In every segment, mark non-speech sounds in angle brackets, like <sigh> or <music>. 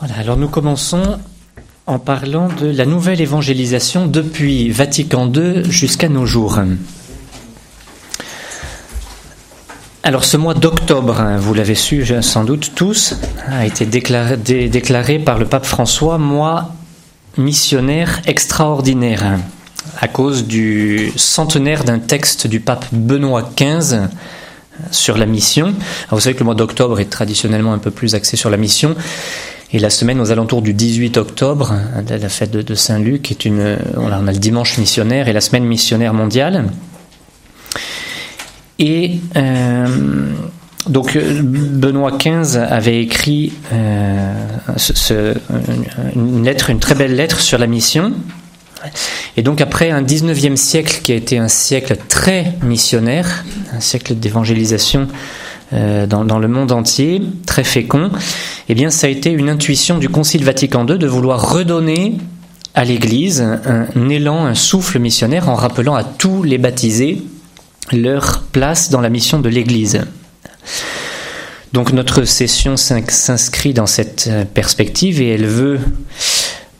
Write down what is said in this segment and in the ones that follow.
Alors nous commençons en parlant de la nouvelle évangélisation depuis Vatican II jusqu'à nos jours. Alors ce mois d'octobre, hein, vous l'avez su sans doute tous, a été déclaré, par le pape François mois missionnaire extraordinaire hein, à cause du centenaire d'un texte du pape Benoît XV sur la mission. Vous savez que le mois d'octobre est traditionnellement un peu plus axé sur la mission. Et la semaine aux alentours du 18 octobre, la fête de, Saint-Luc, on a, le dimanche missionnaire et la semaine missionnaire mondiale. Et euh, donc Benoît XV avait écrit euh, une lettre, une très belle lettre sur la mission. Et donc après un 19e siècle qui a été un siècle très missionnaire, un siècle d'évangélisation euh, dans, le monde entier, très fécond, eh bien ça a été une intuition du Concile Vatican II de vouloir redonner à l'Église un, élan, un souffle missionnaire en rappelant à tous les baptisés leur place dans la mission de l'Église. Donc notre session s'inscrit dans cette euh, perspective et elle veut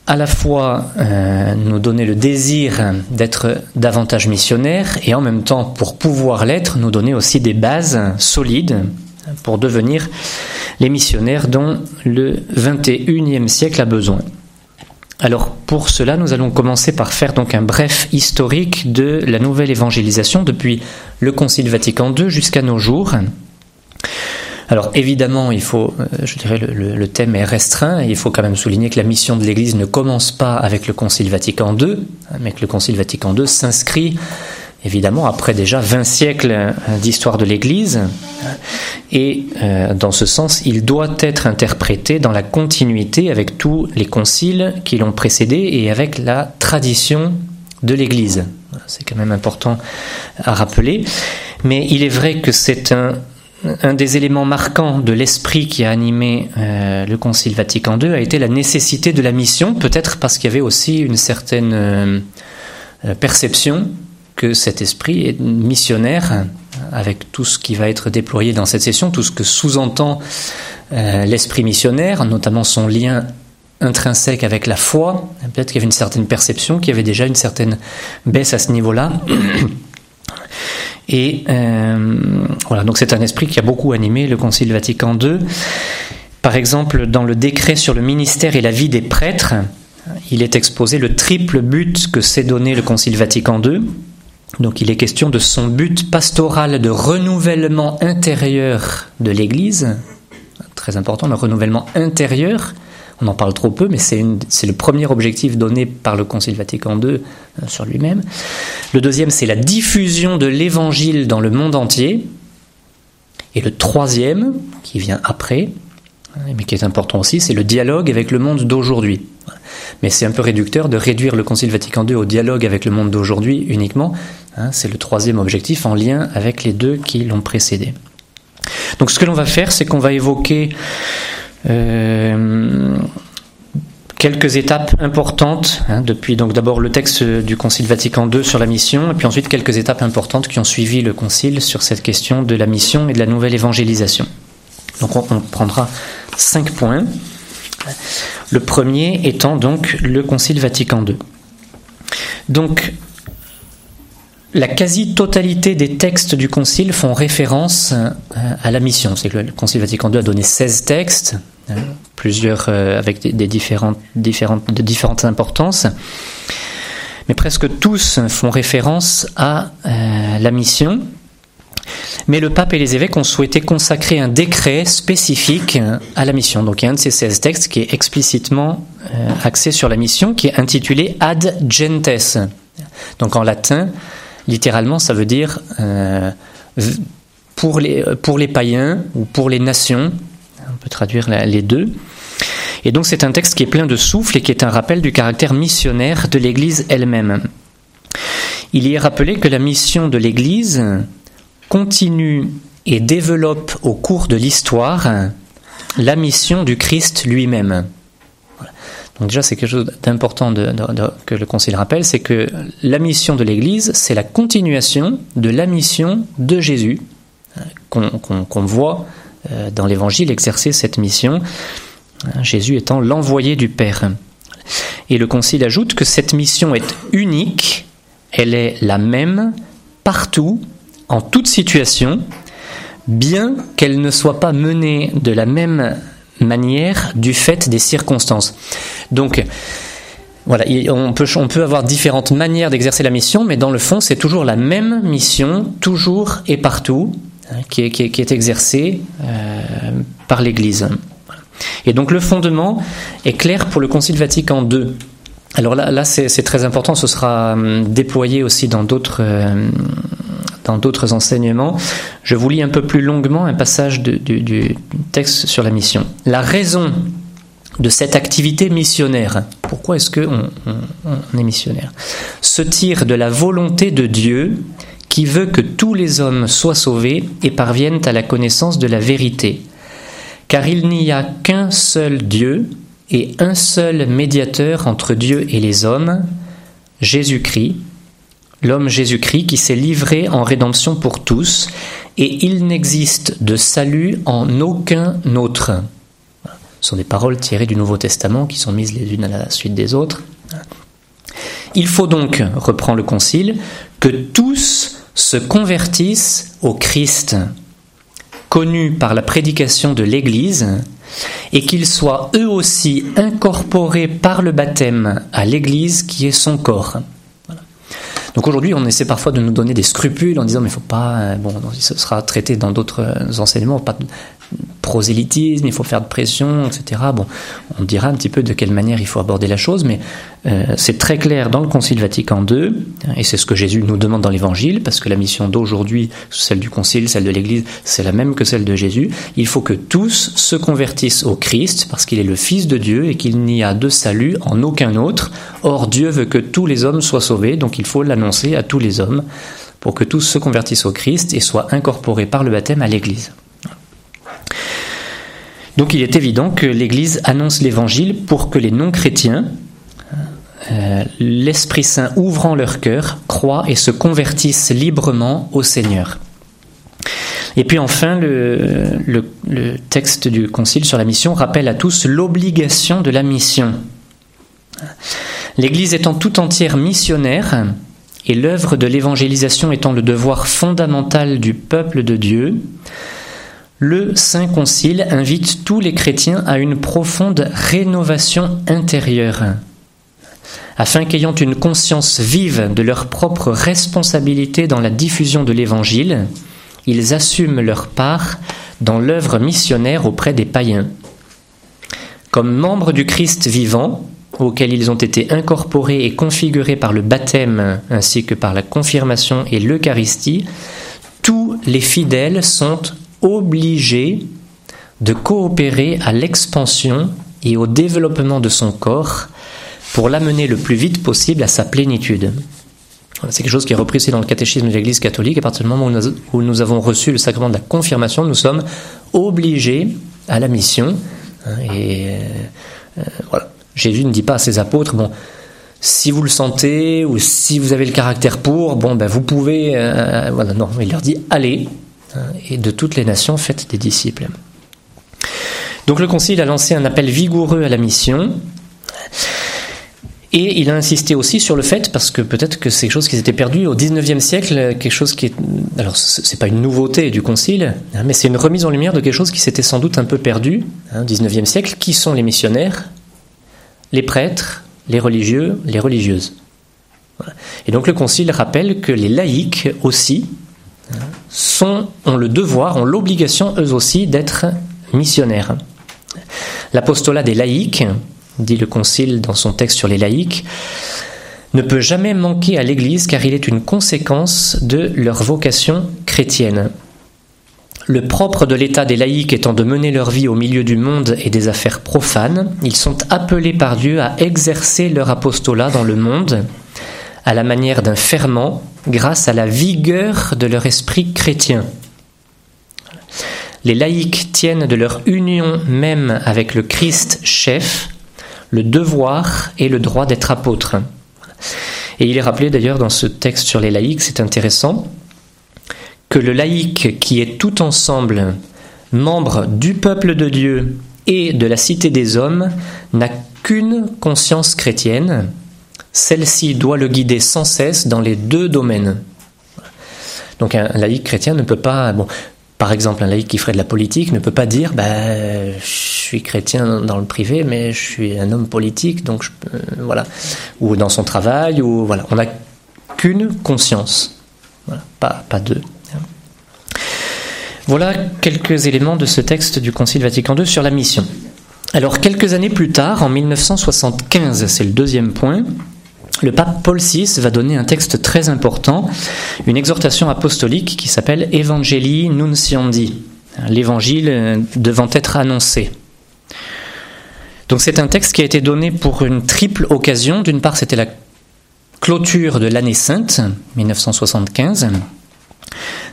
à la fois euh, nous donner le désir d'être davantage missionnaire et en même temps, pour pouvoir l'être, nous donner aussi des bases solides pour devenir les missionnaires dont le 21e siècle a besoin. Alors pour cela, nous allons commencer par faire donc un bref historique de la nouvelle évangélisation depuis le Concile Vatican II jusqu'à nos jours. Alors évidemment, il faut, euh, je dirais, le, thème est restreint. il faut quand même souligner que la mission de l'Église ne commence pas avec le Concile Vatican II, hein, mais que le Concile Vatican II s'inscrit évidemment après déjà 20 siècles euh, d'histoire de l'Église. Et euh, dans ce sens, il doit être interprété dans la continuité avec tous les conciles qui l'ont précédé et avec la tradition de l'Église. C'est quand même important à rappeler. Mais il est vrai que c'est un un des éléments marquants de l'esprit qui a animé euh, le Concile Vatican II a été la nécessité de la mission, peut-être parce qu'il y avait aussi une certaine euh, euh, perception que cet esprit est missionnaire, avec tout ce qui va être déployé dans cette session, tout ce que sous-entend l'esprit missionnaire, notamment son lien intrinsèque avec la foi. Peut-être qu'il y avait une certaine perception, qu'il y avait déjà une certaine baisse à ce niveau-là. Et euh, voilà, donc c'est un esprit qui a beaucoup animé le Concile Vatican II. Par exemple, dans le décret sur le ministère et la vie des prêtres, il est exposé le triple but que s'est donné le Concile Vatican II. Donc il est question de son but pastoral de renouvellement intérieur de l'Église, très important, le renouvellement intérieur, on en parle trop peu, mais c'est le premier objectif donné par le Concile Vatican II euh, sur lui-même. Le deuxième, c'est la diffusion de l'Évangile dans le monde entier. Et le troisième, qui vient après, hein, mais qui est important aussi, c'est le dialogue avec le monde d'aujourd'hui. Mais c'est un peu réducteur de réduire le Concile Vatican II au dialogue avec le monde d'aujourd'hui uniquement. Hein, c'est le troisième objectif en lien avec les deux qui l'ont précédé. Donc ce que l'on va faire, c'est qu'on va évoquer euh, quelques étapes importantes, hein, depuis donc d'abord le texte du Concile Vatican II sur la mission, et puis ensuite quelques étapes importantes qui ont suivi le Concile sur cette question de la mission et de la nouvelle évangélisation. Donc on, on prendra cinq points. Le premier étant donc le Concile Vatican II. Donc la quasi-totalité des textes du Concile font référence euh, à la mission. Le Concile Vatican II a donné 16 textes, hein, plusieurs euh, avec des, différentes, différentes, de différentes importances, mais presque tous font référence à euh, la mission. Mais le pape et les évêques ont souhaité consacrer un décret spécifique à la mission. Donc il y a un de ces 16 textes qui est explicitement axé sur la mission, qui est intitulé Ad Gentes. Donc en latin, littéralement, ça veut dire euh, pour, les, pour les païens ou pour les nations. On peut traduire les deux. Et donc c'est un texte qui est plein de souffle et qui est un rappel du caractère missionnaire de l'Église elle-même. Il y est rappelé que la mission de l'Église continue et développe au cours de l'histoire la mission du Christ lui-même. Donc déjà, c'est quelque chose d'important que le Concile rappelle, c'est que la mission de l'Église, c'est la continuation de la mission de Jésus, hein, qu'on voit euh, dans l'Évangile exercer cette mission Jésus étant l'envoyé du Père. Et le Concile ajoute que cette mission est unique, elle est la même partout, en toute situation, bien qu'elle ne soit pas menée de la même manière du fait des circonstances. Donc, voilà, on peut, on peut avoir différentes manières d'exercer la mission, mais dans le fond, c'est toujours la même mission, toujours et partout, hein, qui, est, qui, est, exercée euh, par l'Église. Et donc le fondement est clair pour le Concile Vatican II. Alors là, là c'est très important, ce sera hum, déployé aussi dans d'autres euh, dans d'autres enseignements. Je vous lis un peu plus longuement un passage du texte sur la mission. La raison de cette activité missionnaire, pourquoi est-ce qu'on on, est missionnaire, se tire de la volonté de Dieu qui veut que tous les hommes soient sauvés et parviennent à la connaissance de la vérité. Car il n'y a qu'un seul Dieu et un seul médiateur entre Dieu et les hommes, Jésus-Christ, l'homme Jésus-Christ qui s'est livré en rédemption pour tous, et il n'existe de salut en aucun autre. Ce sont des paroles tirées du Nouveau Testament qui sont mises les unes à la suite des autres. Il faut donc, reprend le Concile, que tous se convertissent au Christ, connu par la prédication de l'Église, et qu'ils soient eux aussi incorporés par le baptême à l'Église qui est son corps. Donc aujourd'hui, on essaie parfois de nous donner des scrupules en disant mais il faut pas, euh, bon, ce sera traité dans d'autres euh, enseignements, pas prosélytisme, il faut faire de pression, etc. Bon, on dira un petit peu de quelle manière il faut aborder la chose, mais euh, c'est très clair dans le Concile Vatican II, et c'est ce que Jésus nous demande dans l'Évangile, parce que la mission d'aujourd'hui, celle du Concile, celle de l'Église, c'est la même que celle de Jésus. Il faut que tous se convertissent au Christ, parce qu'il est le Fils de Dieu et qu'il n'y a de salut en aucun autre. Or, Dieu veut que tous les hommes soient sauvés, donc il faut l'annoncer à tous les hommes pour que tous se convertissent au Christ et soient incorporés par le baptême à l'Église. Donc il est évident que l'Église annonce l'Évangile pour que les non-chrétiens, euh, l'Esprit Saint ouvrant leur cœur, croient et se convertissent librement au Seigneur. Et puis enfin, le, le, texte du Concile sur la mission rappelle à tous l'obligation de la mission. L'Église étant tout entière missionnaire, et l'œuvre de l'évangélisation étant le devoir fondamental du peuple de Dieu, le Saint Concile invite tous les chrétiens à une profonde rénovation intérieure, afin qu'ayant une conscience vive de leur propre responsabilité dans la diffusion de l'Évangile, ils assument leur part dans l'œuvre missionnaire auprès des païens. Comme membres du Christ vivant, auquel ils ont été incorporés et configurés par le baptême ainsi que par la confirmation et l'Eucharistie, tous les fidèles sont obligé de coopérer à l'expansion et au développement de son corps pour l'amener le plus vite possible à sa plénitude. C'est quelque chose qui est repris aussi dans le catéchisme de l'Église catholique. À partir du moment où nous avons reçu le sacrement de la confirmation, nous sommes obligés à la mission. Hein, et euh, voilà. Jésus ne dit pas à ses apôtres, bon, si vous le sentez ou si vous avez le caractère pour, bon, ben vous pouvez. Euh, voilà, non, il leur dit allez, et de toutes les nations faites des disciples. Donc le Concile a lancé un appel vigoureux à la mission. Et il a insisté aussi sur le fait, parce que peut-être que c'est quelque chose qui s'était perdu au XIXe siècle, quelque chose qui est. Alors, c'est pas une nouveauté du Concile, hein, mais c'est une remise en lumière de quelque chose qui s'était sans doute un peu perdu hein, au XIXe siècle. Qui sont les missionnaires? Les prêtres, les religieux, les religieuses. Et donc le Concile rappelle que les laïcs aussi ont le devoir, ont l'obligation eux aussi d'être missionnaires. L'apostolat des laïcs, dit le Concile dans son texte sur les laïcs, ne peut jamais manquer à l'Église car il est une conséquence de leur vocation chrétienne. Le propre de l'état des laïcs étant de mener leur vie au milieu du monde et des affaires profanes, ils sont appelés par Dieu à exercer leur apostolat dans le monde à la manière d'un ferment grâce à la vigueur de leur esprit chrétien. Les laïcs tiennent de leur union même avec le Christ chef le devoir et le droit d'être apôtres. Et il est rappelé d'ailleurs dans ce texte sur les laïcs, c'est intéressant, que le laïc qui est tout ensemble membre du peuple de Dieu et de la cité des hommes n'a qu'une conscience chrétienne. Celle-ci doit le guider sans cesse dans les deux domaines. Donc un laïc chrétien ne peut pas, bon, par exemple, un laïc qui ferait de la politique ne peut pas dire bah, Je suis chrétien dans le privé, mais je suis un homme politique, donc je, voilà. Ou dans son travail, ou voilà. On n'a qu'une conscience, pas, pas deux. Voilà quelques éléments de ce texte du Concile Vatican II sur la mission. Alors, quelques années plus tard, en 1975, c'est le deuxième point, le pape Paul VI va donner un texte très important, une exhortation apostolique qui s'appelle Evangelii Nunciandi, l'évangile devant être annoncé. Donc c'est un texte qui a été donné pour une triple occasion. D'une part, c'était la clôture de l'année sainte, 1975.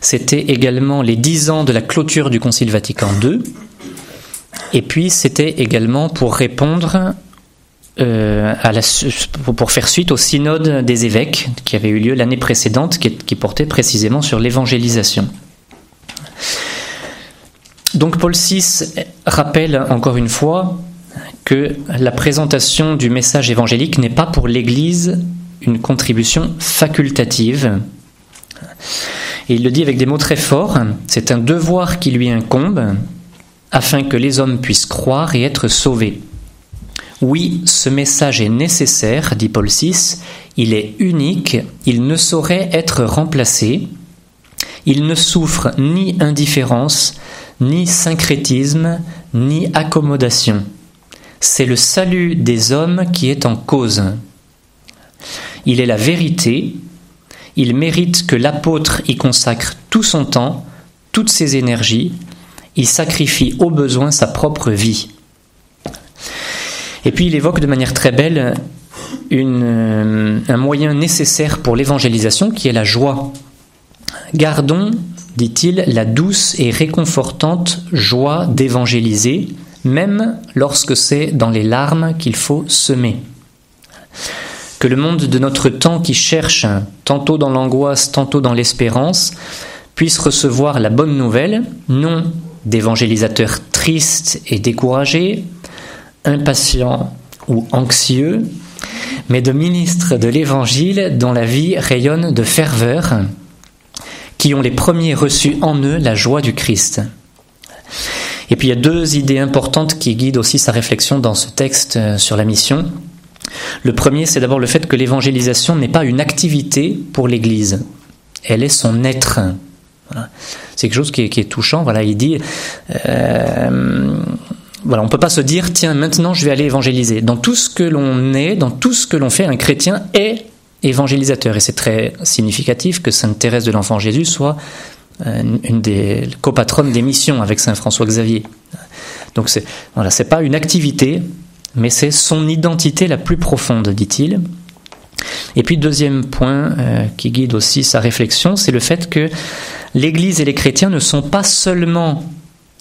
C'était également les dix ans de la clôture du Concile Vatican II. Et puis, c'était également pour répondre euh, pour faire suite au synode des évêques qui avait eu lieu l'année précédente, qui, portait précisément sur l'évangélisation. Donc Paul VI rappelle encore une fois que la présentation du message évangélique n'est pas pour l'Église une contribution facultative. Il le dit avec des mots très forts, c'est un devoir qui lui incombe afin que les hommes puissent croire et être sauvés. Oui, ce message est nécessaire, dit Paul VI, il est unique, il ne saurait être remplacé, il ne souffre ni indifférence, ni syncrétisme, ni accommodation. C'est le salut des hommes qui est en cause. Il est la vérité, il mérite que l'apôtre y consacre tout son temps, toutes ses énergies, il sacrifie au besoin sa propre vie. Et puis il évoque de manière très belle euh, un moyen nécessaire pour l'évangélisation qui est la joie. Gardons, dit-il, la douce et réconfortante joie d'évangéliser, même lorsque c'est dans les larmes qu'il faut semer. Que le monde de notre temps qui cherche, tantôt dans l'angoisse, tantôt dans l'espérance, puisse recevoir la bonne nouvelle, non d'évangélisateurs tristes et découragés, impatients ou anxieux, mais de ministres de l'Évangile dont la vie rayonne de ferveur, qui ont les premiers reçus en eux la joie du Christ. Et puis il y a deux idées importantes qui guident aussi sa réflexion dans ce texte euh, sur la mission. Le premier, c'est d'abord le fait que l'évangélisation n'est pas une activité pour l'Église, elle est son être. C'est quelque chose qui est, touchant. Voilà, il dit euh, voilà, on ne peut pas se dire, tiens, maintenant je vais aller évangéliser. Dans tout ce que l'on est, dans tout ce que l'on fait, un chrétien est évangélisateur. Et c'est très significatif que Sainte Thérèse de l'Enfant Jésus soit euh, une des copatronnes des missions avec Saint François Xavier. Donc c'est voilà, c'est pas une activité, mais c'est son identité la plus profonde, dit-il. Et puis deuxième point euh, qui guide aussi sa réflexion, c'est le fait que l'Église et les chrétiens ne sont pas seulement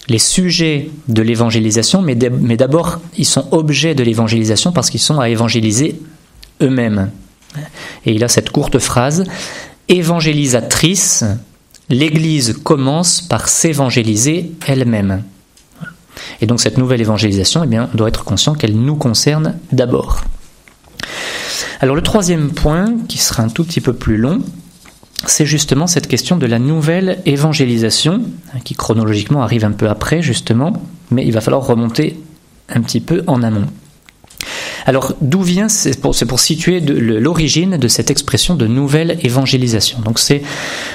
les sujets de l'évangélisation, mais d'abord ils sont objets de l'évangélisation parce qu'ils sont à évangéliser eux-mêmes. Et il a cette courte phrase, évangélisatrice, l'Église commence par s'évangéliser elle-même. Et donc cette nouvelle évangélisation, eh bien, doit être conscient qu'elle nous concerne d'abord. Alors le troisième point, qui sera un tout petit peu plus long, c'est justement cette question de la nouvelle évangélisation, qui chronologiquement arrive un peu après, justement, mais il va falloir remonter un petit peu en amont. Alors, d'où vient, c'est pour, pour, situer l'origine de cette expression de nouvelle évangélisation. Donc, c'est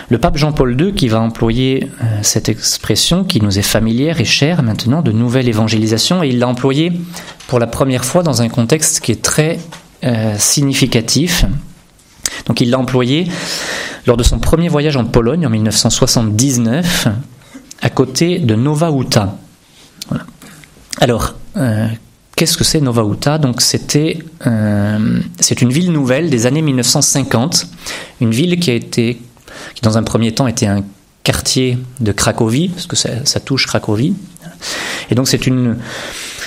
le pape Jean-Paul II qui va employer euh, cette expression qui nous est familière et chère maintenant, de nouvelle évangélisation, et il l'a employée pour la première fois dans un contexte qui est très euh, significatif. Donc, il l'a employé lors de son premier voyage en Pologne en 1979, à côté de Nova Huta. Alors, euh, qu'est-ce que c'est Nova Huta? Donc, c'était, euh, c'est une ville nouvelle des années 1950, une ville qui a été, qui dans un premier temps était un quartier de Cracovie, parce que ça, ça touche Cracovie. Et donc, c'est une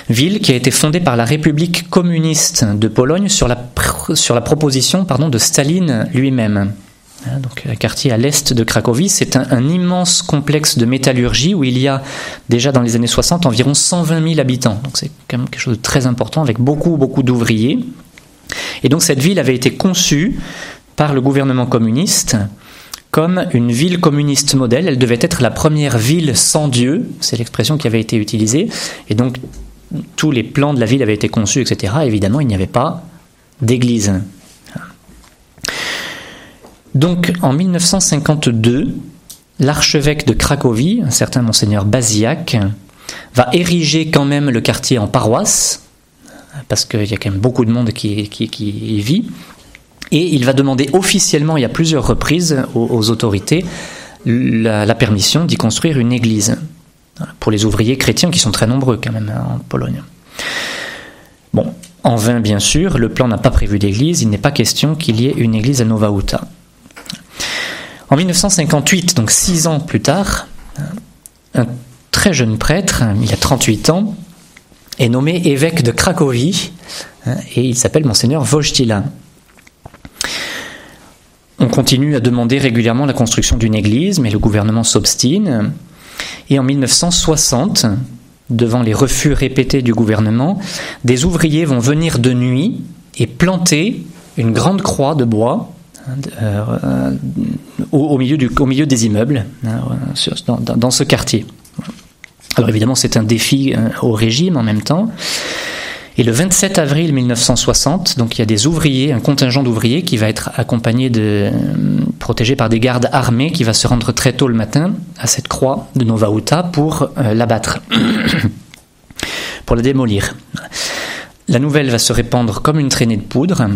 ville qui a été fondée par la République communiste de Pologne sur la, sur la proposition pardon, de Staline lui-même. donc un quartier à l'est de Cracovie. C'est un, un, immense complexe de métallurgie où il y a déjà dans les années 60 environ 120 000 habitants. Donc c'est quand même quelque chose de très important avec beaucoup, beaucoup d'ouvriers. Et donc cette ville avait été conçue par le gouvernement communiste comme une ville communiste modèle. Elle devait être la première ville sans Dieu, c'est l'expression qui avait été utilisée. Et donc tous les plans de la ville avaient été conçus, etc. Évidemment, il n'y avait pas d'église. Donc en 1952, l'archevêque de Cracovie, un certain monseigneur Baziak, va ériger quand même le quartier en paroisse, parce qu'il y a quand même beaucoup de monde qui, y vit, et il va demander officiellement, il y a plusieurs reprises, aux, autorités la, permission d'y construire une église, pour les ouvriers chrétiens qui sont très nombreux quand même hein, en Pologne. Bon, en vain bien sûr, le plan n'a pas prévu d'église, il n'est pas question qu'il y ait une église à Nova Uta. En 1958, donc six ans plus tard, un très jeune prêtre, il a 38 ans, est nommé évêque de Cracovie hein, et il s'appelle Monseigneur Wojtyla. On continue à demander régulièrement la construction d'une église, mais le gouvernement s'obstine. Et en 1960, devant les refus répétés du gouvernement, des ouvriers vont venir de nuit et planter une grande croix de bois euh, au, milieu des immeubles hein, dans, dans, ce quartier. Alors évidemment, c'est un défi euh, au régime en même temps. Et le 27 avril 1960, donc il y a des ouvriers, un contingent d'ouvriers qui va être accompagné de, euh, protégé par des gardes armés, qui va se rendre très tôt le matin à cette croix de Nova Uta pour euh, l'abattre, <coughs> pour la démolir. La nouvelle va se répandre comme une traînée de poudre,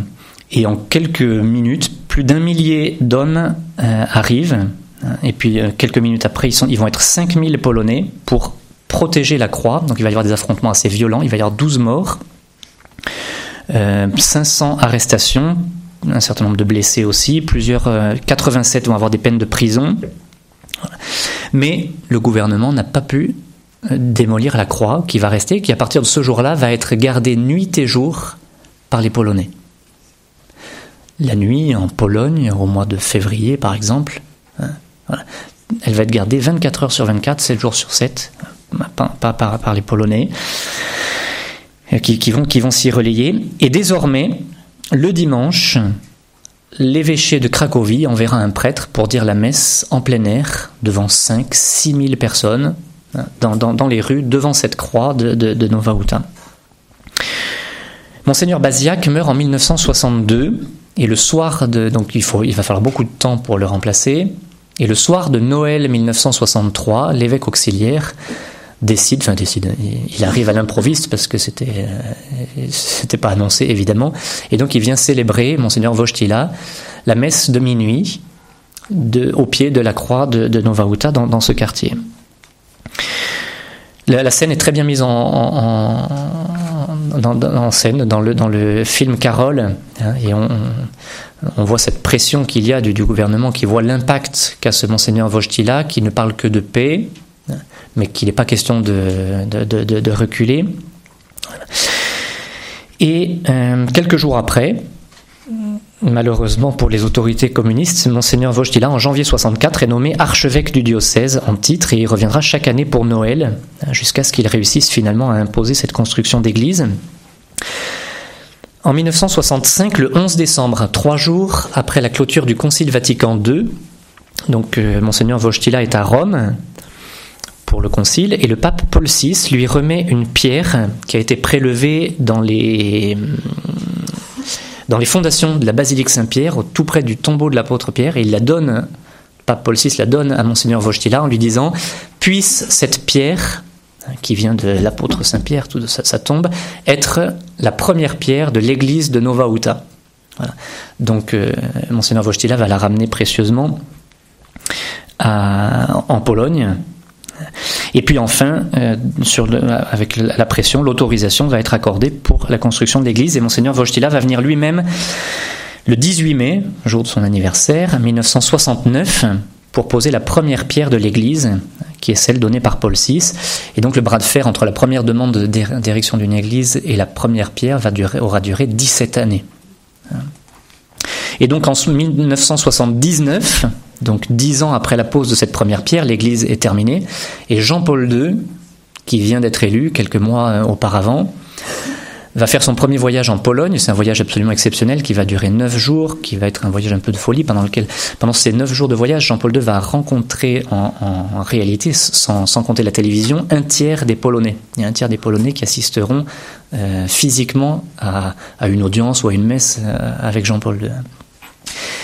et en quelques minutes, plus d'un millier d'hommes arrivent. Et puis quelques minutes après, ils vont être 5000 Polonais pour protéger la croix. Donc il va y avoir des affrontements assez violents. Il va y avoir 12 morts, 500 euh, arrestations, un certain nombre de blessés aussi. Plusieurs, 87 euh, vont avoir des peines de prison. Mais le gouvernement n'a pas pu euh, démolir la croix qui va rester, qui à partir de ce jour-là va être gardée nuit et jour par les Polonais. La nuit en Pologne, au mois de février par exemple, hein, elle va être gardée 24 heures sur 24, 7 jours sur 7 pas, par, les Polonais, euh, qui, vont, qui vont s'y relayer. Et désormais, le dimanche, l'évêché de Cracovie enverra un prêtre pour dire la messe en plein air devant 5 6 000 personnes hein, dans, les rues devant cette croix de, Nova Uta. Monseigneur Baziac meurt en 1962 et le soir de donc il faut il va falloir beaucoup de temps pour le remplacer et le soir de Noël 1963 l'évêque auxiliaire décide, enfin décide, il arrive à l'improviste parce que c'était euh, c'était pas annoncé évidemment, et donc il vient célébrer monseigneur Vojtila la messe de minuit au pied de la croix de, de Nova Uta dans, ce quartier. La, scène est très bien mise en, scène dans le, dans le film Carole, hein, et on, on, voit cette pression qu'il y a du, du, gouvernement qui voit l'impact qu'a ce monseigneur Vojtila qui ne parle que de paix, mais qu'il n'est pas question de, reculer. Et euh, quelques jours après, malheureusement pour les autorités communistes, Monseigneur Wojtyla, en janvier 64, est nommé archevêque du diocèse en titre et il reviendra chaque année pour Noël, jusqu'à ce qu'il réussisse finalement à imposer cette construction d'église. En 1965, le 11 décembre, trois jours après la clôture du Concile Vatican II, donc euh, Monseigneur Wojtyla est à Rome pour le concile, et le pape Paul VI lui remet une pierre qui a été prélevée dans les, dans les fondations de la basilique Saint-Pierre, tout près du tombeau de l'apôtre Pierre, et il la donne, pape Paul VI la donne à Monseigneur Wojtyla en lui disant Puisse cette pierre, qui vient de l'apôtre Saint-Pierre, tout de sa, tombe, être la première pierre de l'église de Nova Uta. Donc, euh, Monseigneur va la ramener précieusement en Pologne et puis enfin, euh, avec la pression, l'autorisation va être accordée pour la construction de l'église. Et Monseigneur Wojtyla va venir lui-même le 18 mai, jour de son anniversaire, 1969, pour poser la première pierre de l'église, qui est celle donnée par Paul VI. Et donc le bras de fer entre la première demande d'érection d'une église et la première pierre va durer, aura duré 17 années. Et donc en 1979, donc dix ans après la pose de cette première pierre, l'Église est terminée, et Jean-Paul II, qui vient d'être élu quelques mois euh, auparavant, va faire son premier voyage en Pologne. C'est un voyage absolument exceptionnel qui va durer neuf jours, qui va être un voyage un peu de folie, pendant lequel, pendant ces neuf jours de voyage, Jean-Paul II va rencontrer en, réalité, sans, compter la télévision, un tiers des Polonais. Il y a un tiers des Polonais qui assisteront euh, physiquement à, une audience ou à une messe euh, avec Jean-Paul II.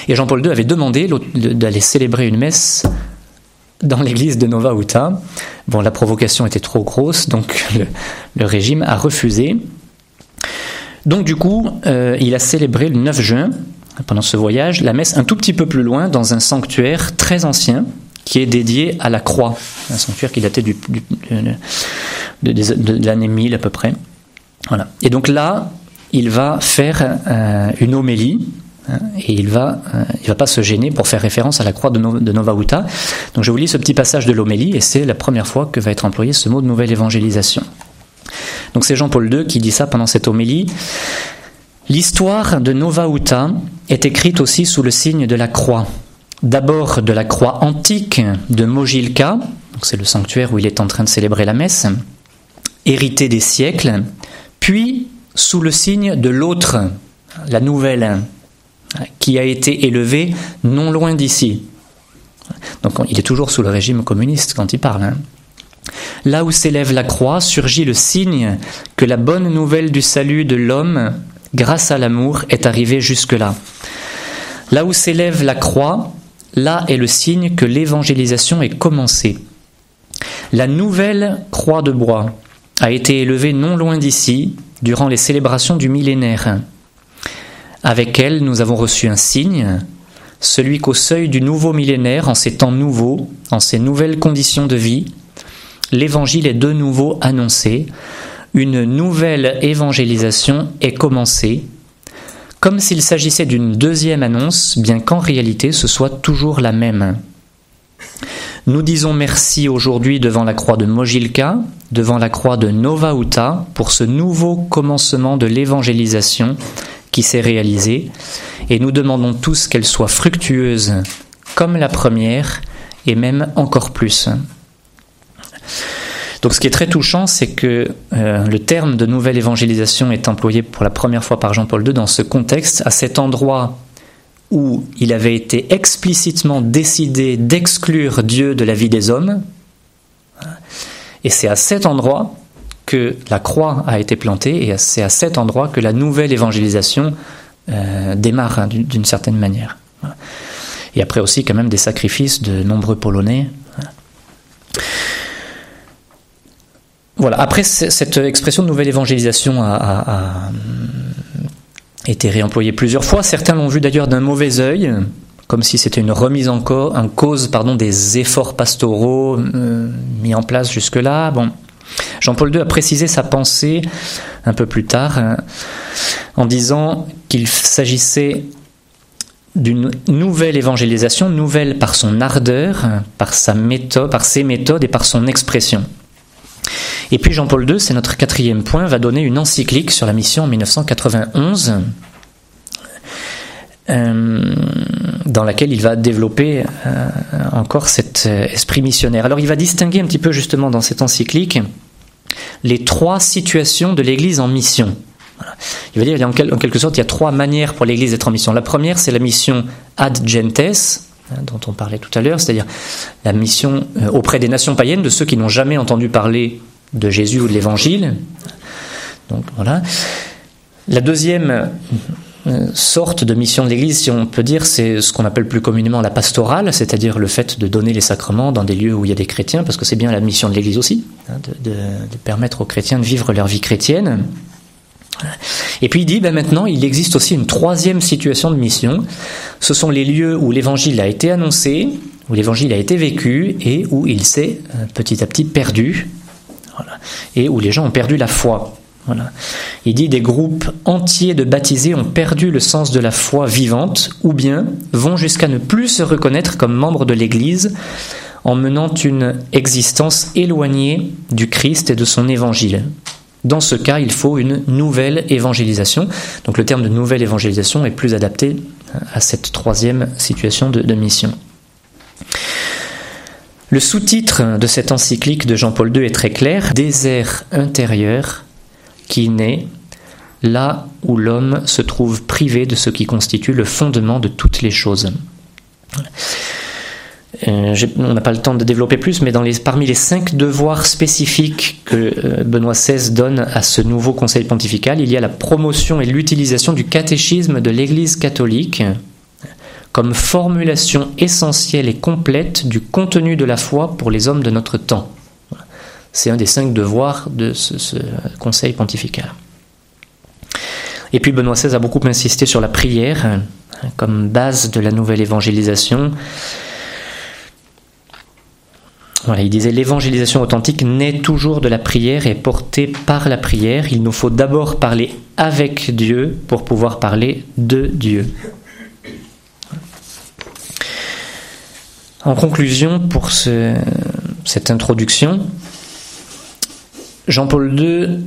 Et Jean-Paul II avait demandé d'aller célébrer une messe dans l'église de Nova Uta. Bon, la provocation était trop grosse, donc <laughs> le, régime a refusé. Donc du coup, euh, il a célébré le 9 juin, pendant ce voyage, la messe un tout petit peu plus loin, dans un sanctuaire très ancien, qui est dédié à la croix. Un sanctuaire qui datait de, l'année 1000 à peu près. Et donc là, il va faire euh, une homélie et il va, euh, il va pas se gêner pour faire référence à la croix de, Nova Uta. Donc je vous lis ce petit passage de l'homélie et c'est la première fois que va être employé ce mot de nouvelle évangélisation. Donc c'est Jean-Paul II qui dit ça pendant cette homélie. L'histoire de Nova Uta est écrite aussi sous le signe de la croix. D'abord de la croix antique de Mogilka, c'est le sanctuaire où il est en train de célébrer la messe, hérité des siècles, puis sous le signe de l'autre, la nouvelle, qui a été élevé non loin d'ici. Donc il est toujours sous le régime communiste quand il parle. Hein. Là où s'élève la croix surgit le signe que la bonne nouvelle du salut de l'homme, grâce à l'amour, est arrivée jusque-là. Là où s'élève la croix, là est le signe que l'évangélisation est commencée. La nouvelle croix de bois a été élevée non loin d'ici, durant les célébrations du millénaire. Avec elle, nous avons reçu un signe, celui qu'au seuil du nouveau millénaire, en ces temps nouveaux, en ces nouvelles conditions de vie, l'Évangile est de nouveau annoncé, une nouvelle évangélisation est commencée, comme s'il s'agissait d'une deuxième annonce, bien qu'en réalité ce soit toujours la même. Nous disons merci aujourd'hui devant la croix de Mogilka, devant la croix de Nova Uta, pour ce nouveau commencement de l'évangélisation qui s'est réalisée, et nous demandons tous qu'elle soit fructueuse comme la première, et même encore plus. Donc ce qui est très touchant, c'est que euh, le terme de nouvelle évangélisation est employé pour la première fois par Jean-Paul II dans ce contexte, à cet endroit où il avait été explicitement décidé d'exclure Dieu de la vie des hommes. Et c'est à cet endroit la croix a été plantée et c'est à cet endroit que la nouvelle évangélisation euh, démarre hein, d'une certaine manière. Et après aussi quand même des sacrifices de nombreux Polonais. Voilà, après cette expression de nouvelle évangélisation a, été réemployée plusieurs fois. Certains l'ont vu d'ailleurs d'un mauvais œil, comme si c'était une remise en, cause pardon, des efforts pastoraux euh, mis en place jusque-là. Bon, Jean-Paul II a précisé sa pensée un peu plus tard hein, en disant qu'il s'agissait d'une nouvelle évangélisation, nouvelle par son ardeur, par sa méthode, par ses méthodes et par son expression. Et puis Jean-Paul II, c'est notre quatrième point, va donner une encyclique sur la mission en 1991, euh, dans laquelle il va développer euh, encore cet euh, esprit missionnaire. Alors il va distinguer un petit peu justement dans cette encyclique les trois situations de l'Église en mission. Il va dire, en, quelque sorte, il y a trois manières pour l'Église d'être en mission. La première, c'est la mission ad gentes, hein, dont on parlait tout à l'heure, c'est-à-dire la mission euh, auprès des nations païennes, de ceux qui n'ont jamais entendu parler de Jésus ou de l'Évangile. Donc voilà. La deuxième euh, sorte de mission de l'Église, si on peut dire, c'est ce qu'on appelle plus communément la pastorale, c'est-à-dire le fait de donner les sacrements dans des lieux où il y a des chrétiens, parce que c'est bien la mission de l'Église aussi, hein, de, permettre aux chrétiens de vivre leur vie chrétienne. Et puis il dit, ben maintenant, il existe aussi une troisième situation de mission. Ce sont les lieux où l'Évangile a été annoncé, où l'Évangile a été vécu et où il s'est euh, petit à petit perdu, et où les gens ont perdu la foi. Voilà. Il dit des groupes entiers de baptisés ont perdu le sens de la foi vivante ou bien vont jusqu'à ne plus se reconnaître comme membres de l'Église en menant une existence éloignée du Christ et de son évangile. Dans ce cas, il faut une nouvelle évangélisation. Donc le terme de nouvelle évangélisation est plus adapté à cette troisième situation de, mission. Le sous-titre de cette encyclique de Jean-Paul II est très clair, Désert intérieur qui naît là où l'homme se trouve privé de ce qui constitue le fondement de toutes les choses. Euh, on n'a pas le temps de développer plus, mais parmi les cinq devoirs spécifiques que euh, Benoît XVI donne à ce nouveau conseil pontifical, il y a la promotion et l'utilisation du catéchisme de l'Église catholique comme formulation essentielle et complète du contenu de la foi pour les hommes de notre temps. C'est un des cinq devoirs de ce conseil pontifical. Et puis Benoît XVI a beaucoup insisté sur la prière hein, comme base de la nouvelle évangélisation. Voilà, il disait l'évangélisation authentique naît toujours de la prière et portée par la prière. Il nous faut d'abord parler avec Dieu pour pouvoir parler de Dieu. En conclusion, pour cette introduction, Jean-Paul II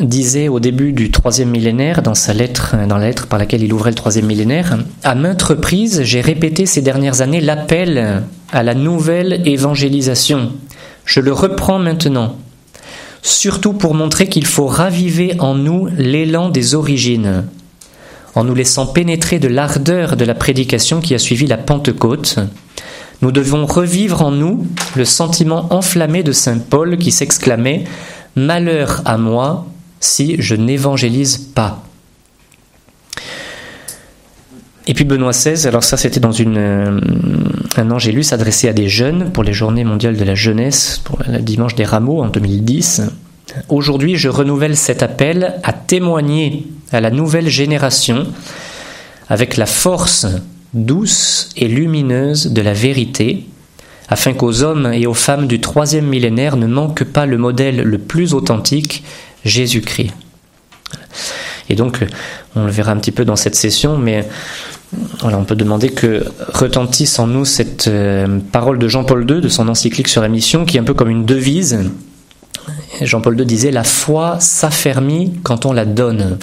disait au début du troisième millénaire, dans sa lettre, dans la lettre par laquelle il ouvrait le troisième millénaire, à maintes reprises, j'ai répété ces dernières années l'appel à la nouvelle évangélisation. Je le reprends maintenant, surtout pour montrer qu'il faut raviver en nous l'élan des origines, en nous laissant pénétrer de l'ardeur de la prédication qui a suivi la Pentecôte. Nous devons revivre en nous le sentiment enflammé de Saint Paul qui s'exclamait Malheur à moi si je n'évangélise pas. Et puis Benoît XVI, alors ça c'était dans euh, un angélus adressé à des jeunes pour les journées mondiales de la jeunesse, pour le dimanche des rameaux en 2010. Aujourd'hui, je renouvelle cet appel à témoigner à la nouvelle génération avec la force douce et lumineuse de la vérité, afin qu'aux hommes et aux femmes du troisième millénaire ne manque pas le modèle le plus authentique Jésus-Christ. Et donc, on le verra un petit peu dans cette session, mais on peut demander que retentisse en nous cette euh, parole de Jean-Paul II, de son encyclique sur la mission, qui est un peu comme une devise. Jean-Paul II disait La foi s'affermit quand on la donne.